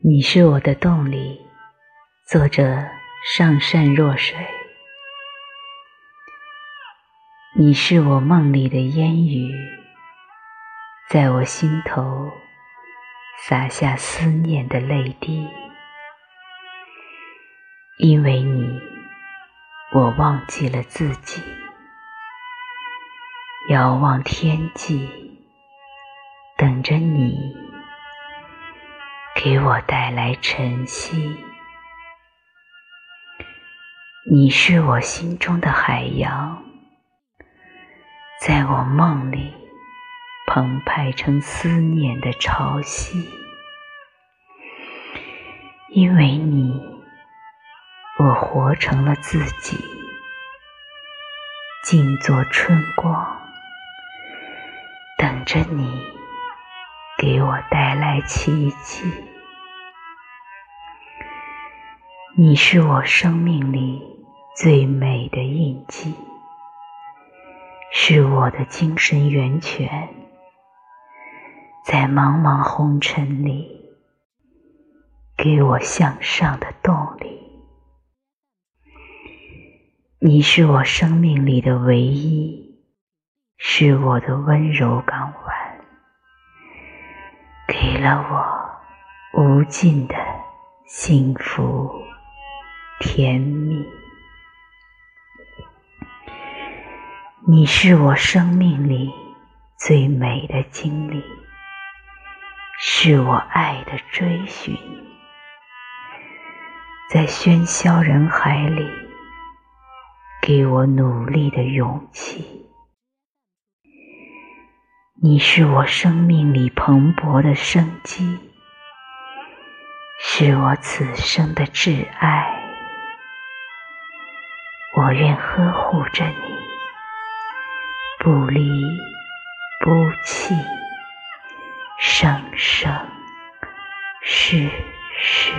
你是我的动力，作者上善若水。你是我梦里的烟雨，在我心头洒下思念的泪滴。因为你，我忘记了自己，遥望天际，等着你。我带来晨曦，你是我心中的海洋，在我梦里澎湃成思念的潮汐。因为你，我活成了自己，静坐春光，等着你给我带来奇迹。你是我生命里最美的印记，是我的精神源泉，在茫茫红尘里给我向上的动力。你是我生命里的唯一，是我的温柔港湾，给了我无尽的幸福。甜蜜，你是我生命里最美的经历，是我爱的追寻，在喧嚣人海里给我努力的勇气。你是我生命里蓬勃的生机，是我此生的挚爱。我愿呵护着你，不离不弃，生生世世。